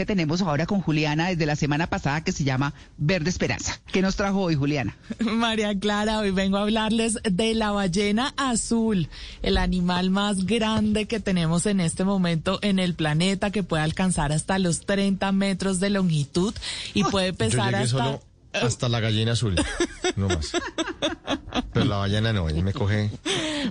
Que tenemos ahora con Juliana desde la semana pasada que se llama Verde Esperanza. ¿Qué nos trajo hoy, Juliana? María Clara, hoy vengo a hablarles de la ballena azul, el animal más grande que tenemos en este momento en el planeta, que puede alcanzar hasta los 30 metros de longitud y puede pesar hasta... Solo hasta la gallina azul, no más. Pero la ballena no, ella me coge.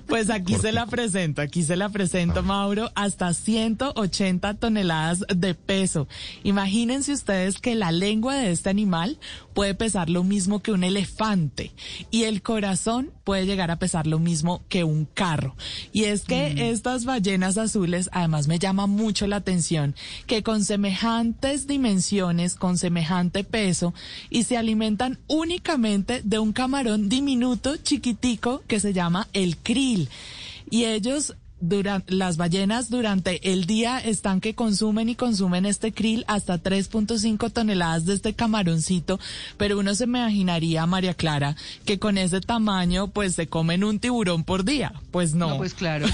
Pues aquí se la presento, aquí se la presento, Mauro, hasta 180 toneladas de peso. Imagínense ustedes que la lengua de este animal puede pesar lo mismo que un elefante y el corazón puede llegar a pesar lo mismo que un carro. Y es que estas ballenas azules, además me llama mucho la atención, que con semejantes dimensiones, con semejante peso, y se alimentan únicamente de un camarón diminuto, chiquitico, que se llama el Y ellos durante las ballenas durante el día están que consumen y consumen este krill hasta 3.5 toneladas de este camaroncito, pero uno se imaginaría, María Clara, que con ese tamaño pues se comen un tiburón por día. Pues no. No, pues claro.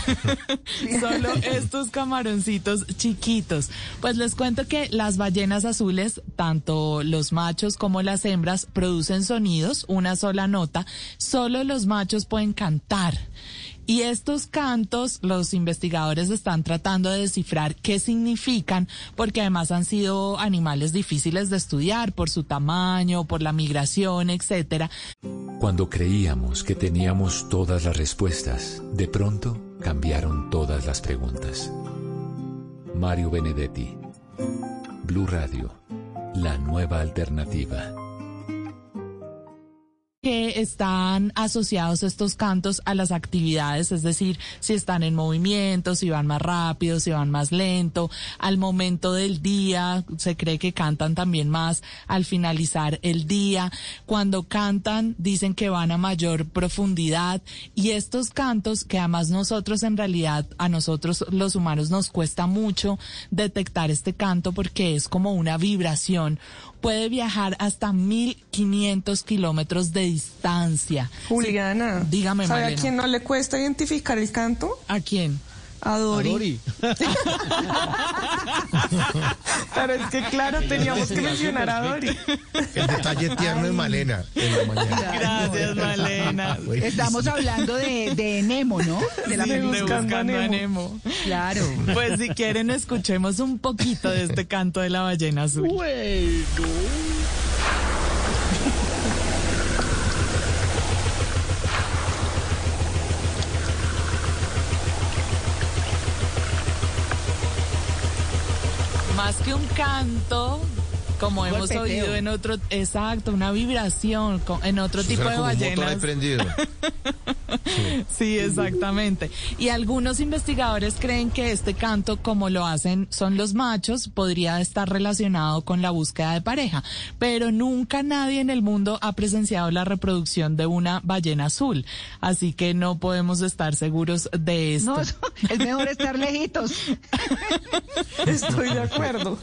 Solo estos camaroncitos chiquitos. Pues les cuento que las ballenas azules, tanto los machos como las hembras, producen sonidos, una sola nota. Solo los machos pueden cantar. Y estos cantos, los investigadores están tratando de descifrar qué significan, porque además han sido animales difíciles de estudiar por su tamaño, por la migración, etcétera. Cuando creíamos que teníamos todas las respuestas, de pronto cambiaron todas las preguntas. Mario Benedetti, Blue Radio, la nueva alternativa que están asociados estos cantos a las actividades, es decir, si están en movimiento, si van más rápido, si van más lento, al momento del día, se cree que cantan también más al finalizar el día, cuando cantan dicen que van a mayor profundidad y estos cantos que además nosotros en realidad a nosotros los humanos nos cuesta mucho detectar este canto porque es como una vibración, puede viajar hasta 1500 kilómetros de distancia. Juliana, Sí, dígame, ¿sabe Malena. a quién no le cuesta identificar el canto? ¿A quién? A Dori. Dori. Pero es que claro, teníamos que mencionar a Dori. El detalle tierno es Malena en la mañana. Gracias, Malena. Estamos hablando de, de Nemo, ¿no? De la Sí, película. Buscando a Nemo. Nemo. Claro. Pues si quieren escuchemos un poquito de este canto de la ballena azul. Más que un canto, como hemos golpeteo. oído en otro, exacto, una vibración en otro Eso tipo de ballenas. Sí, exactamente. Y algunos investigadores creen que este canto, como lo hacen son los machos, podría estar relacionado con la búsqueda de pareja. Pero nunca nadie en el mundo ha presenciado la reproducción de una ballena azul. Así que no podemos estar seguros de esto. No, es mejor estar lejitos. Estoy de acuerdo.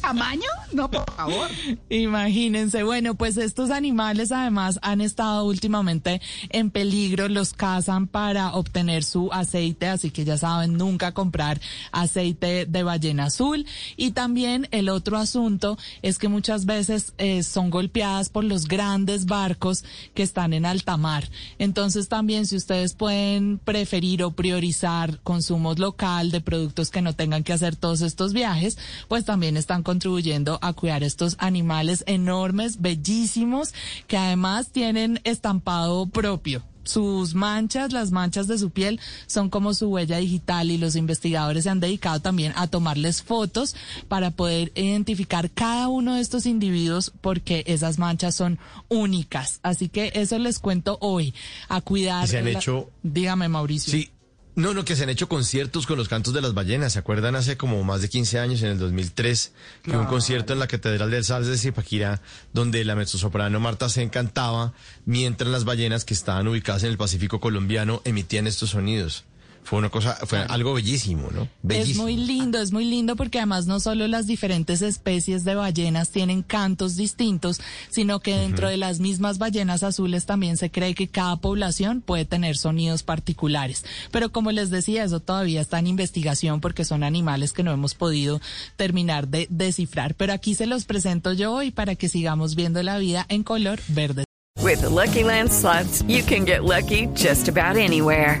¿Tamaño? No, por favor. Imagínense, bueno, pues estos animales además han estado últimamente en peligro, los cazan para obtener su aceite, así que ya saben, nunca comprar aceite de ballena azul. Y también el otro asunto es que muchas veces eh, son golpeadas por los grandes barcos que están en alta mar. Entonces también si ustedes pueden preferir o priorizar consumos local de productos que no tengan que hacer todos estos viajes, pues también están contribuyendo a cuidar estos animales enormes, bellísimos, que además tienen estampado propio. Sus manchas, las manchas de su piel, son como su huella digital y los investigadores se han dedicado también a tomarles fotos para poder identificar cada uno de estos individuos porque esas manchas son únicas. Así que eso les cuento hoy, a cuidar. Y se han la- hecho- Dígame, Mauricio. Sí, No, no, que se han hecho conciertos con los cantos de las ballenas. ¿Se acuerdan hace como más de 15 años, en el 2003, que hubo un concierto en la Catedral del Sal de Zipaquirá, donde la mezzosoprano Marta se encantaba, mientras las ballenas que estaban ubicadas en el Pacífico colombiano emitían estos sonidos? Fue una cosa, fue algo bellísimo, ¿no? Bellísimo. Es muy lindo, es muy lindo porque además no solo las diferentes especies de ballenas tienen cantos distintos, sino que dentro de las mismas ballenas azules también se cree que cada población puede tener sonidos particulares. Pero como les decía, eso todavía está en investigación porque son animales que no hemos podido terminar de descifrar. Pero aquí se los presento yo hoy para que sigamos viendo la vida en color verde. With the Lucky Land slots, you can get lucky just about anywhere.